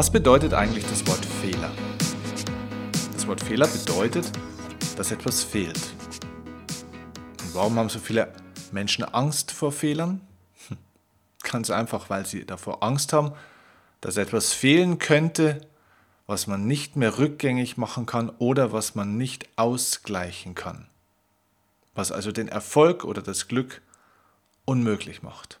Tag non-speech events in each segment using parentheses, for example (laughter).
Was bedeutet eigentlich das Wort Fehler? Das Wort Fehler bedeutet, dass etwas fehlt. Und warum haben so viele Menschen Angst vor Fehlern? Hm, ganz einfach, weil sie davor Angst haben, dass etwas fehlen könnte, was man nicht mehr rückgängig machen kann oder was man nicht ausgleichen kann. Was also den Erfolg oder das Glück unmöglich macht.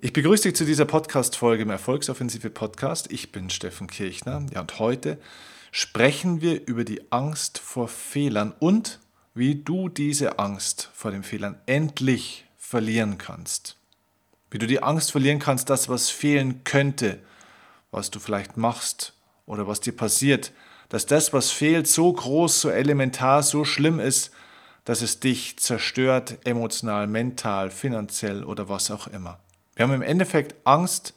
Ich begrüße dich zu dieser Podcast-Folge im Erfolgsoffensive Podcast. Ich bin Steffen Kirchner. Ja, und heute sprechen wir über die Angst vor Fehlern und wie du diese Angst vor den Fehlern endlich verlieren kannst. Wie du die Angst verlieren kannst, das, was fehlen könnte, was du vielleicht machst oder was dir passiert, dass das, was fehlt, so groß, so elementar, so schlimm ist, dass es dich zerstört, emotional, mental, finanziell oder was auch immer. Wir haben im Endeffekt Angst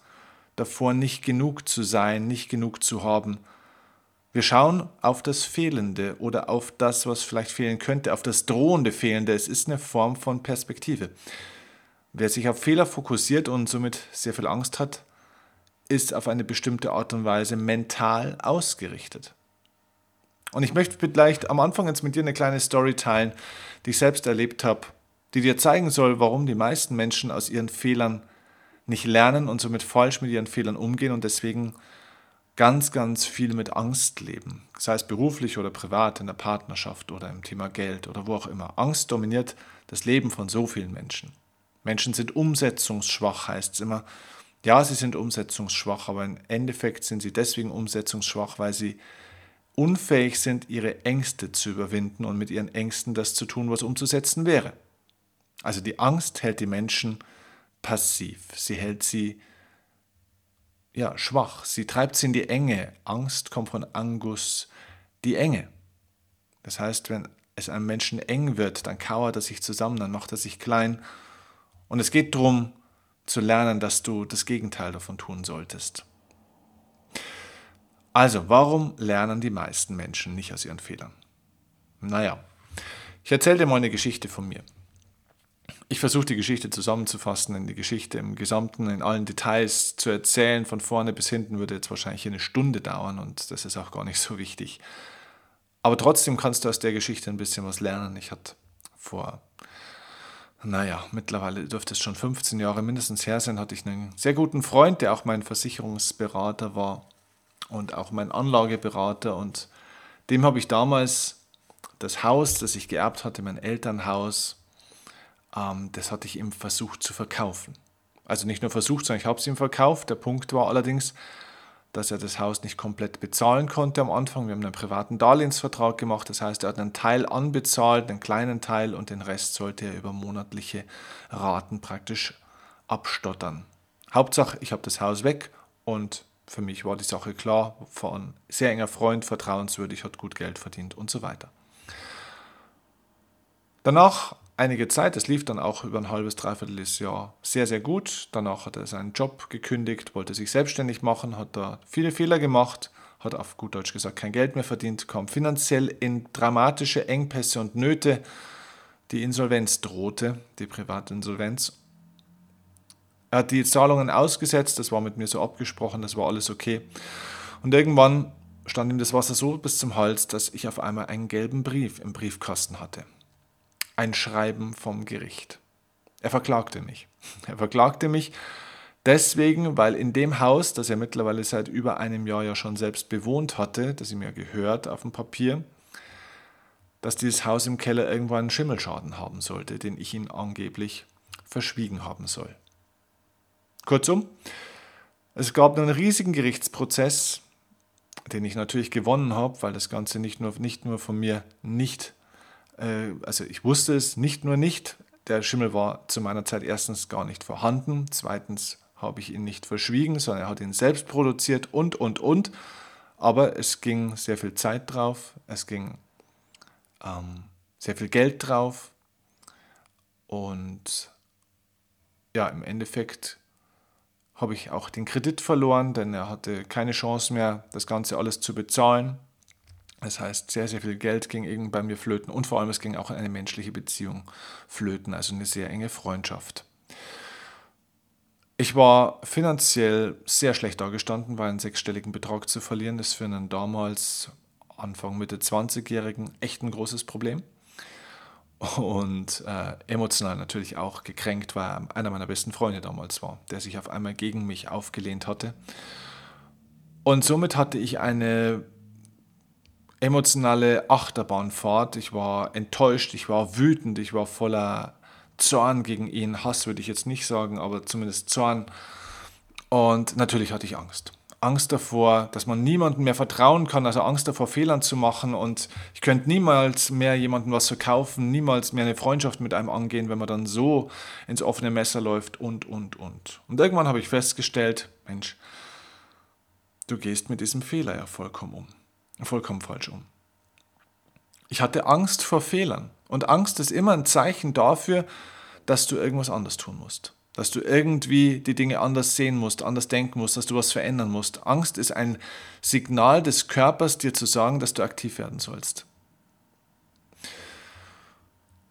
davor, nicht genug zu sein, nicht genug zu haben. Wir schauen auf das Fehlende oder auf das, was vielleicht fehlen könnte, auf das drohende Fehlende. Es ist eine Form von Perspektive. Wer sich auf Fehler fokussiert und somit sehr viel Angst hat, ist auf eine bestimmte Art und Weise mental ausgerichtet. Und ich möchte vielleicht am Anfang jetzt mit dir eine kleine Story teilen, die ich selbst erlebt habe, die dir zeigen soll, warum die meisten Menschen aus ihren Fehlern nicht lernen und somit falsch mit ihren Fehlern umgehen und deswegen ganz, ganz viel mit Angst leben. Sei es beruflich oder privat, in der Partnerschaft oder im Thema Geld oder wo auch immer. Angst dominiert das Leben von so vielen Menschen. Menschen sind umsetzungsschwach, heißt es immer. Ja, sie sind umsetzungsschwach, aber im Endeffekt sind sie deswegen umsetzungsschwach, weil sie unfähig sind, ihre Ängste zu überwinden und mit ihren Ängsten das zu tun, was umzusetzen wäre. Also die Angst hält die Menschen passiv. Sie hält sie ja, schwach. Sie treibt sie in die Enge. Angst kommt von Angus, die Enge. Das heißt, wenn es einem Menschen eng wird, dann kauert er sich zusammen, dann macht er sich klein. Und es geht darum, zu lernen, dass du das Gegenteil davon tun solltest. Also, warum lernen die meisten Menschen nicht aus ihren Fehlern? Naja, ich erzähle dir mal eine Geschichte von mir. Ich versuche die Geschichte zusammenzufassen, in die Geschichte im Gesamten, in allen Details zu erzählen. Von vorne bis hinten würde jetzt wahrscheinlich eine Stunde dauern und das ist auch gar nicht so wichtig. Aber trotzdem kannst du aus der Geschichte ein bisschen was lernen. Ich hatte vor, naja, mittlerweile dürfte es schon 15 Jahre mindestens her sein, hatte ich einen sehr guten Freund, der auch mein Versicherungsberater war und auch mein Anlageberater. Und dem habe ich damals das Haus, das ich geerbt hatte, mein Elternhaus, das hatte ich ihm versucht zu verkaufen. Also nicht nur versucht, sondern ich habe es ihm verkauft. Der Punkt war allerdings, dass er das Haus nicht komplett bezahlen konnte am Anfang. Wir haben einen privaten Darlehensvertrag gemacht. Das heißt, er hat einen Teil anbezahlt, einen kleinen Teil und den Rest sollte er über monatliche Raten praktisch abstottern. Hauptsache, ich habe das Haus weg und für mich war die Sache klar, von sehr enger Freund, vertrauenswürdig, hat gut Geld verdient und so weiter. Danach einige Zeit. Es lief dann auch über ein halbes, dreiviertel Jahr sehr, sehr gut. Danach hat er seinen Job gekündigt, wollte sich selbstständig machen, hat da viele Fehler gemacht, hat auf gut Deutsch gesagt kein Geld mehr verdient, kam finanziell in dramatische Engpässe und Nöte. Die Insolvenz drohte, die Privatinsolvenz. Er hat die Zahlungen ausgesetzt, das war mit mir so abgesprochen, das war alles okay. Und irgendwann stand ihm das Wasser so bis zum Hals, dass ich auf einmal einen gelben Brief im Briefkasten hatte ein Schreiben vom Gericht. Er verklagte mich. (laughs) Er verklagte mich deswegen, weil in dem Haus, das er mittlerweile seit über einem Jahr ja schon selbst bewohnt hatte, das ihm ja gehört auf dem Papier, dass dieses Haus im Keller irgendwo einen Schimmelschaden haben sollte, den ich ihn angeblich verschwiegen haben soll. Kurzum, es gab einen riesigen Gerichtsprozess, den ich natürlich gewonnen habe, weil das Ganze nicht nur, nicht nur von mir nicht also ich wusste es nicht nur nicht, der Schimmel war zu meiner Zeit erstens gar nicht vorhanden, zweitens habe ich ihn nicht verschwiegen, sondern er hat ihn selbst produziert und, und, und. Aber es ging sehr viel Zeit drauf, es ging ähm, sehr viel Geld drauf und ja, im Endeffekt habe ich auch den Kredit verloren, denn er hatte keine Chance mehr, das Ganze alles zu bezahlen. Das heißt, sehr, sehr viel Geld ging irgendwie bei mir flöten und vor allem es ging auch eine menschliche Beziehung flöten, also eine sehr enge Freundschaft. Ich war finanziell sehr schlecht dargestanden, weil einen sechsstelligen Betrag zu verlieren ist für einen damals Anfang Mitte 20-Jährigen echt ein großes Problem. Und äh, emotional natürlich auch gekränkt, weil er einer meiner besten Freunde damals war, der sich auf einmal gegen mich aufgelehnt hatte. Und somit hatte ich eine emotionale Achterbahnfahrt. Ich war enttäuscht, ich war wütend, ich war voller Zorn gegen ihn. Hass würde ich jetzt nicht sagen, aber zumindest Zorn. Und natürlich hatte ich Angst. Angst davor, dass man niemandem mehr vertrauen kann, also Angst davor, Fehlern zu machen. Und ich könnte niemals mehr jemandem was verkaufen, niemals mehr eine Freundschaft mit einem angehen, wenn man dann so ins offene Messer läuft und, und, und. Und irgendwann habe ich festgestellt, Mensch, du gehst mit diesem Fehler ja vollkommen um. Vollkommen falsch um. Ich hatte Angst vor Fehlern. Und Angst ist immer ein Zeichen dafür, dass du irgendwas anders tun musst. Dass du irgendwie die Dinge anders sehen musst, anders denken musst, dass du was verändern musst. Angst ist ein Signal des Körpers, dir zu sagen, dass du aktiv werden sollst.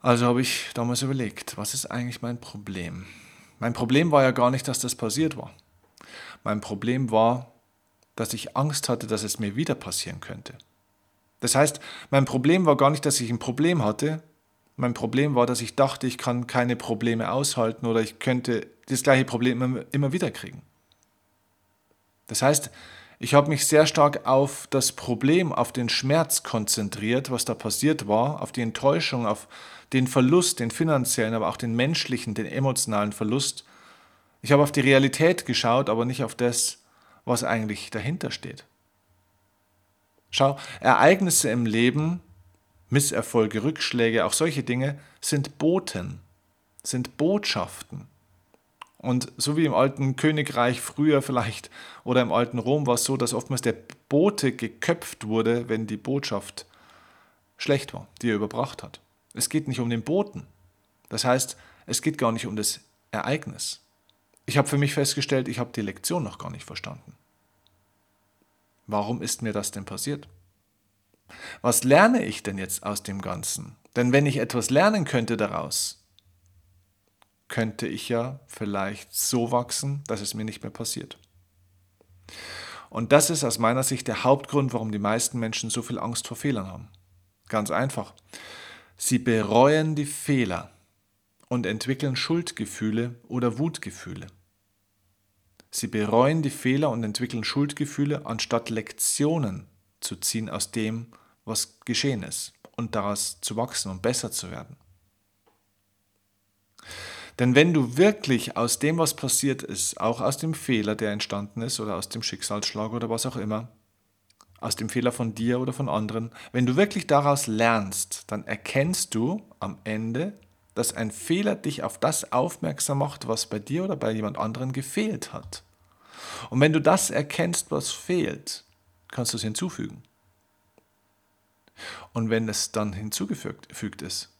Also habe ich damals überlegt, was ist eigentlich mein Problem? Mein Problem war ja gar nicht, dass das passiert war. Mein Problem war, dass ich Angst hatte, dass es mir wieder passieren könnte. Das heißt, mein Problem war gar nicht, dass ich ein Problem hatte. Mein Problem war, dass ich dachte, ich kann keine Probleme aushalten oder ich könnte das gleiche Problem immer wieder kriegen. Das heißt, ich habe mich sehr stark auf das Problem, auf den Schmerz konzentriert, was da passiert war, auf die Enttäuschung, auf den Verlust, den finanziellen, aber auch den menschlichen, den emotionalen Verlust. Ich habe auf die Realität geschaut, aber nicht auf das, was eigentlich dahinter steht. Schau, Ereignisse im Leben, Misserfolge, Rückschläge, auch solche Dinge sind Boten, sind Botschaften. Und so wie im alten Königreich früher vielleicht oder im alten Rom war es so, dass oftmals der Bote geköpft wurde, wenn die Botschaft schlecht war, die er überbracht hat. Es geht nicht um den Boten. Das heißt, es geht gar nicht um das Ereignis. Ich habe für mich festgestellt, ich habe die Lektion noch gar nicht verstanden. Warum ist mir das denn passiert? Was lerne ich denn jetzt aus dem Ganzen? Denn wenn ich etwas lernen könnte daraus, könnte ich ja vielleicht so wachsen, dass es mir nicht mehr passiert. Und das ist aus meiner Sicht der Hauptgrund, warum die meisten Menschen so viel Angst vor Fehlern haben. Ganz einfach. Sie bereuen die Fehler und entwickeln Schuldgefühle oder Wutgefühle. Sie bereuen die Fehler und entwickeln Schuldgefühle, anstatt Lektionen zu ziehen aus dem, was geschehen ist und daraus zu wachsen und besser zu werden. Denn wenn du wirklich aus dem, was passiert ist, auch aus dem Fehler, der entstanden ist oder aus dem Schicksalsschlag oder was auch immer, aus dem Fehler von dir oder von anderen, wenn du wirklich daraus lernst, dann erkennst du am Ende, dass ein Fehler dich auf das aufmerksam macht, was bei dir oder bei jemand anderen gefehlt hat. Und wenn du das erkennst, was fehlt, kannst du es hinzufügen. Und wenn es dann hinzugefügt ist,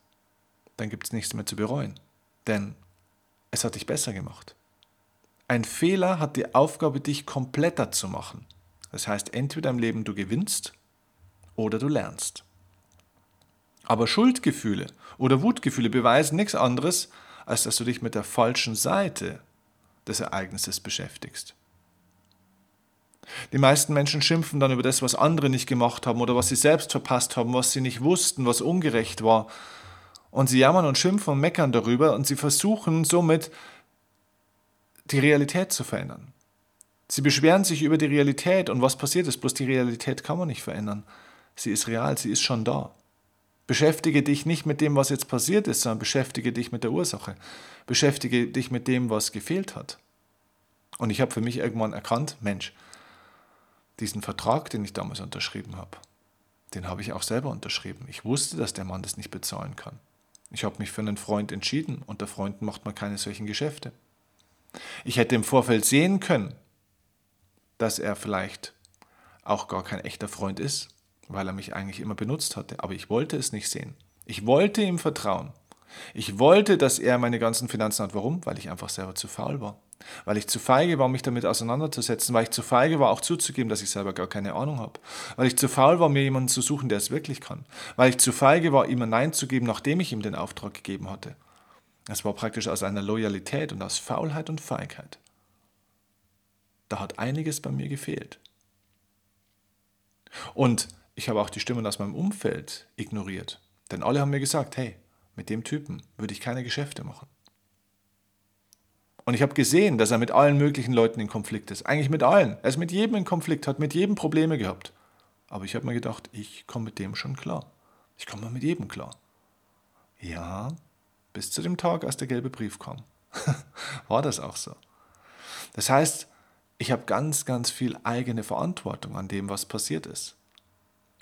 dann gibt es nichts mehr zu bereuen, denn es hat dich besser gemacht. Ein Fehler hat die Aufgabe, dich kompletter zu machen. Das heißt, entweder im Leben du gewinnst oder du lernst. Aber Schuldgefühle oder Wutgefühle beweisen nichts anderes, als dass du dich mit der falschen Seite des Ereignisses beschäftigst. Die meisten Menschen schimpfen dann über das, was andere nicht gemacht haben oder was sie selbst verpasst haben, was sie nicht wussten, was ungerecht war. Und sie jammern und schimpfen und meckern darüber und sie versuchen somit die Realität zu verändern. Sie beschweren sich über die Realität und was passiert ist, bloß die Realität kann man nicht verändern. Sie ist real, sie ist schon da. Beschäftige dich nicht mit dem, was jetzt passiert ist, sondern beschäftige dich mit der Ursache. Beschäftige dich mit dem, was gefehlt hat. Und ich habe für mich irgendwann erkannt, Mensch, diesen Vertrag, den ich damals unterschrieben habe, den habe ich auch selber unterschrieben. Ich wusste, dass der Mann das nicht bezahlen kann. Ich habe mich für einen Freund entschieden. Unter Freunden macht man keine solchen Geschäfte. Ich hätte im Vorfeld sehen können, dass er vielleicht auch gar kein echter Freund ist weil er mich eigentlich immer benutzt hatte. Aber ich wollte es nicht sehen. Ich wollte ihm vertrauen. Ich wollte, dass er meine ganzen Finanzen hat. Warum? Weil ich einfach selber zu faul war. Weil ich zu feige war, mich damit auseinanderzusetzen. Weil ich zu feige war, auch zuzugeben, dass ich selber gar keine Ahnung habe. Weil ich zu faul war, mir jemanden zu suchen, der es wirklich kann. Weil ich zu feige war, ihm ein Nein zu geben, nachdem ich ihm den Auftrag gegeben hatte. Es war praktisch aus einer Loyalität und aus Faulheit und Feigheit. da hat einiges bei mir gefehlt. Und ich habe auch die Stimmen aus meinem Umfeld ignoriert. Denn alle haben mir gesagt, hey, mit dem Typen würde ich keine Geschäfte machen. Und ich habe gesehen, dass er mit allen möglichen Leuten in Konflikt ist. Eigentlich mit allen. Er ist mit jedem in Konflikt, hat mit jedem Probleme gehabt. Aber ich habe mir gedacht, ich komme mit dem schon klar. Ich komme mit jedem klar. Ja, bis zu dem Tag, als der gelbe Brief kam. (laughs) War das auch so. Das heißt, ich habe ganz, ganz viel eigene Verantwortung an dem, was passiert ist.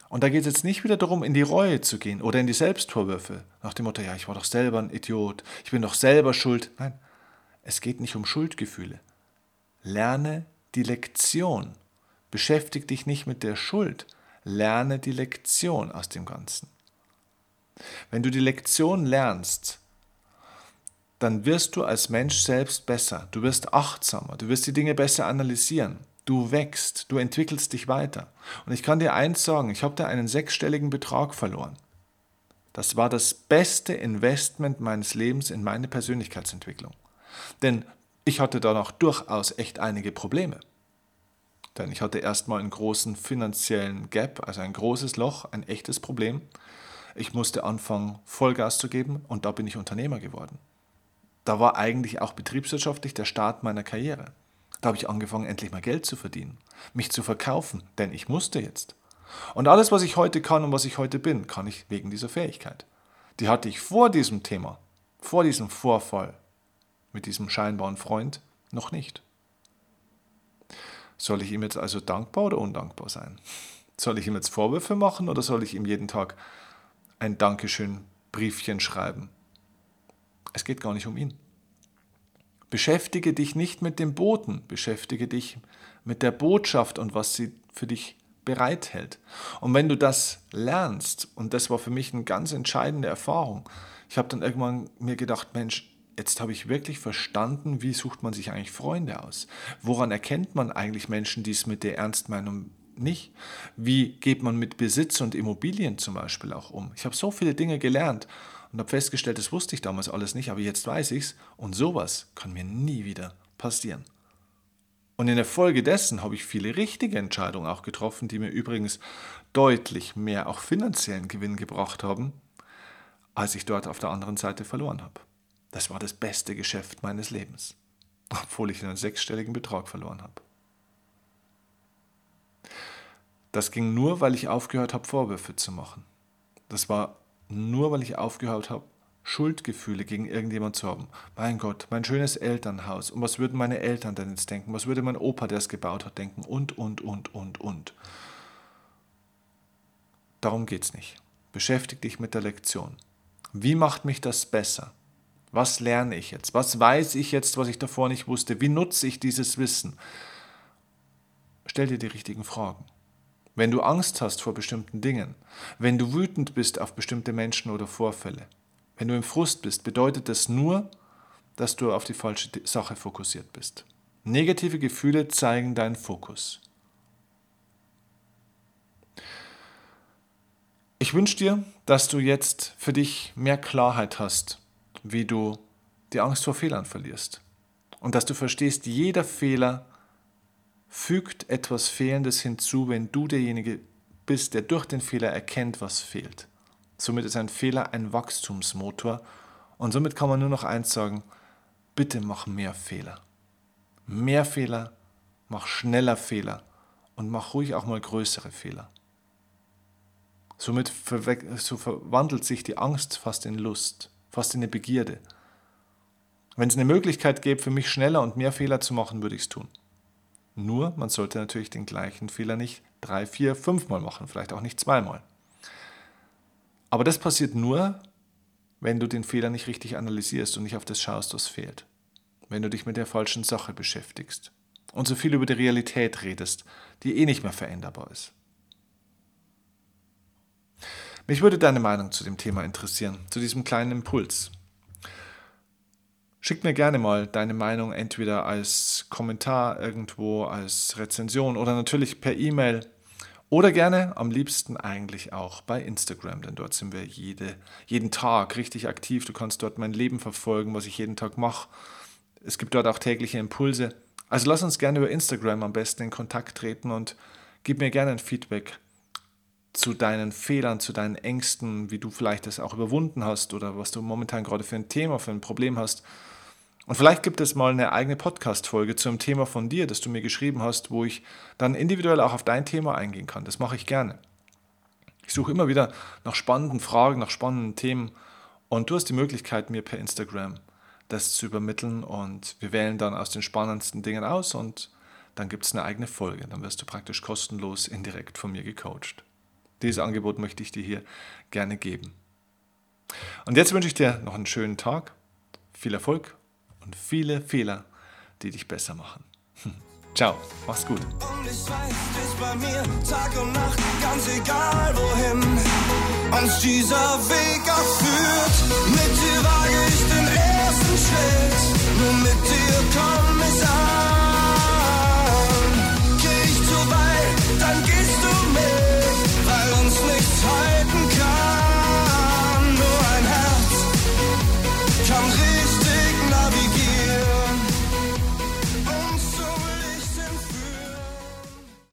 Und da geht es jetzt nicht wieder darum, in die Reue zu gehen oder in die Selbstvorwürfe, nach dem Motto, ja, ich war doch selber ein Idiot, ich bin doch selber schuld. Nein, es geht nicht um Schuldgefühle. Lerne die Lektion. Beschäftige dich nicht mit der Schuld. Lerne die Lektion aus dem Ganzen. Wenn du die Lektion lernst, dann wirst du als Mensch selbst besser. Du wirst achtsamer. Du wirst die Dinge besser analysieren. Du wächst, du entwickelst dich weiter. Und ich kann dir eins sagen, ich habe da einen sechsstelligen Betrag verloren. Das war das beste Investment meines Lebens in meine Persönlichkeitsentwicklung. Denn ich hatte danach durchaus echt einige Probleme. Denn ich hatte erstmal einen großen finanziellen Gap, also ein großes Loch, ein echtes Problem. Ich musste anfangen, Vollgas zu geben und da bin ich Unternehmer geworden. Da war eigentlich auch betriebswirtschaftlich der Start meiner Karriere. Da habe ich angefangen, endlich mal Geld zu verdienen, mich zu verkaufen, denn ich musste jetzt. Und alles, was ich heute kann und was ich heute bin, kann ich wegen dieser Fähigkeit. Die hatte ich vor diesem Thema, vor diesem Vorfall mit diesem scheinbaren Freund noch nicht. Soll ich ihm jetzt also dankbar oder undankbar sein? Soll ich ihm jetzt Vorwürfe machen oder soll ich ihm jeden Tag ein Dankeschön Briefchen schreiben? Es geht gar nicht um ihn. Beschäftige dich nicht mit dem Boten, beschäftige dich mit der Botschaft und was sie für dich bereithält. Und wenn du das lernst, und das war für mich eine ganz entscheidende Erfahrung, ich habe dann irgendwann mir gedacht, Mensch, jetzt habe ich wirklich verstanden, wie sucht man sich eigentlich Freunde aus? Woran erkennt man eigentlich Menschen, die es mit der Ernstmeinung nicht? Wie geht man mit Besitz und Immobilien zum Beispiel auch um? Ich habe so viele Dinge gelernt und habe festgestellt, das wusste ich damals alles nicht, aber jetzt weiß ich es und sowas kann mir nie wieder passieren. Und in der Folge dessen habe ich viele richtige Entscheidungen auch getroffen, die mir übrigens deutlich mehr auch finanziellen Gewinn gebracht haben, als ich dort auf der anderen Seite verloren habe. Das war das beste Geschäft meines Lebens, obwohl ich einen sechsstelligen Betrag verloren habe. Das ging nur, weil ich aufgehört habe, Vorwürfe zu machen. Das war nur weil ich aufgehört habe, Schuldgefühle gegen irgendjemand zu haben. Mein Gott, mein schönes Elternhaus. Und was würden meine Eltern denn jetzt denken? Was würde mein Opa, der es gebaut hat, denken? Und, und, und, und, und. Darum geht es nicht. Beschäftige dich mit der Lektion. Wie macht mich das besser? Was lerne ich jetzt? Was weiß ich jetzt, was ich davor nicht wusste? Wie nutze ich dieses Wissen? Stell dir die richtigen Fragen wenn du Angst hast vor bestimmten Dingen, wenn du wütend bist auf bestimmte Menschen oder Vorfälle, wenn du im Frust bist, bedeutet das nur, dass du auf die falsche Sache fokussiert bist. Negative Gefühle zeigen deinen Fokus. Ich wünsche dir, dass du jetzt für dich mehr Klarheit hast, wie du die Angst vor Fehlern verlierst. Und dass du verstehst, jeder Fehler fügt etwas Fehlendes hinzu, wenn du derjenige bist, der durch den Fehler erkennt, was fehlt. Somit ist ein Fehler ein Wachstumsmotor und somit kann man nur noch eins sagen, bitte mach mehr Fehler. Mehr Fehler, mach schneller Fehler und mach ruhig auch mal größere Fehler. Somit so verwandelt sich die Angst fast in Lust, fast in eine Begierde. Wenn es eine Möglichkeit gäbe, für mich schneller und mehr Fehler zu machen, würde ich es tun. Nur, man sollte natürlich den gleichen Fehler nicht drei, vier, fünfmal machen, vielleicht auch nicht zweimal. Aber das passiert nur, wenn du den Fehler nicht richtig analysierst und nicht auf das schaust, was fehlt. Wenn du dich mit der falschen Sache beschäftigst und so viel über die Realität redest, die eh nicht mehr veränderbar ist. Mich würde deine Meinung zu dem Thema interessieren, zu diesem kleinen Impuls. Schick mir gerne mal deine Meinung entweder als Kommentar irgendwo, als Rezension oder natürlich per E-Mail oder gerne am liebsten eigentlich auch bei Instagram, denn dort sind wir jede, jeden Tag richtig aktiv. Du kannst dort mein Leben verfolgen, was ich jeden Tag mache. Es gibt dort auch tägliche Impulse. Also lass uns gerne über Instagram am besten in Kontakt treten und gib mir gerne ein Feedback zu deinen Fehlern, zu deinen Ängsten, wie du vielleicht das auch überwunden hast oder was du momentan gerade für ein Thema, für ein Problem hast. Und vielleicht gibt es mal eine eigene Podcast-Folge zu einem Thema von dir, das du mir geschrieben hast, wo ich dann individuell auch auf dein Thema eingehen kann. Das mache ich gerne. Ich suche immer wieder nach spannenden Fragen, nach spannenden Themen und du hast die Möglichkeit, mir per Instagram das zu übermitteln und wir wählen dann aus den spannendsten Dingen aus und dann gibt es eine eigene Folge. Dann wirst du praktisch kostenlos indirekt von mir gecoacht. Dieses Angebot möchte ich dir hier gerne geben. Und jetzt wünsche ich dir noch einen schönen Tag, viel Erfolg und viele Fehler, die dich besser machen. (laughs) Ciao, mach's gut. Und ich weiß, du bei mir Tag und Nacht, ganz egal wohin uns dieser Weg auch führt. Mit dir wage ich den ersten Schritt, nur mit dir komm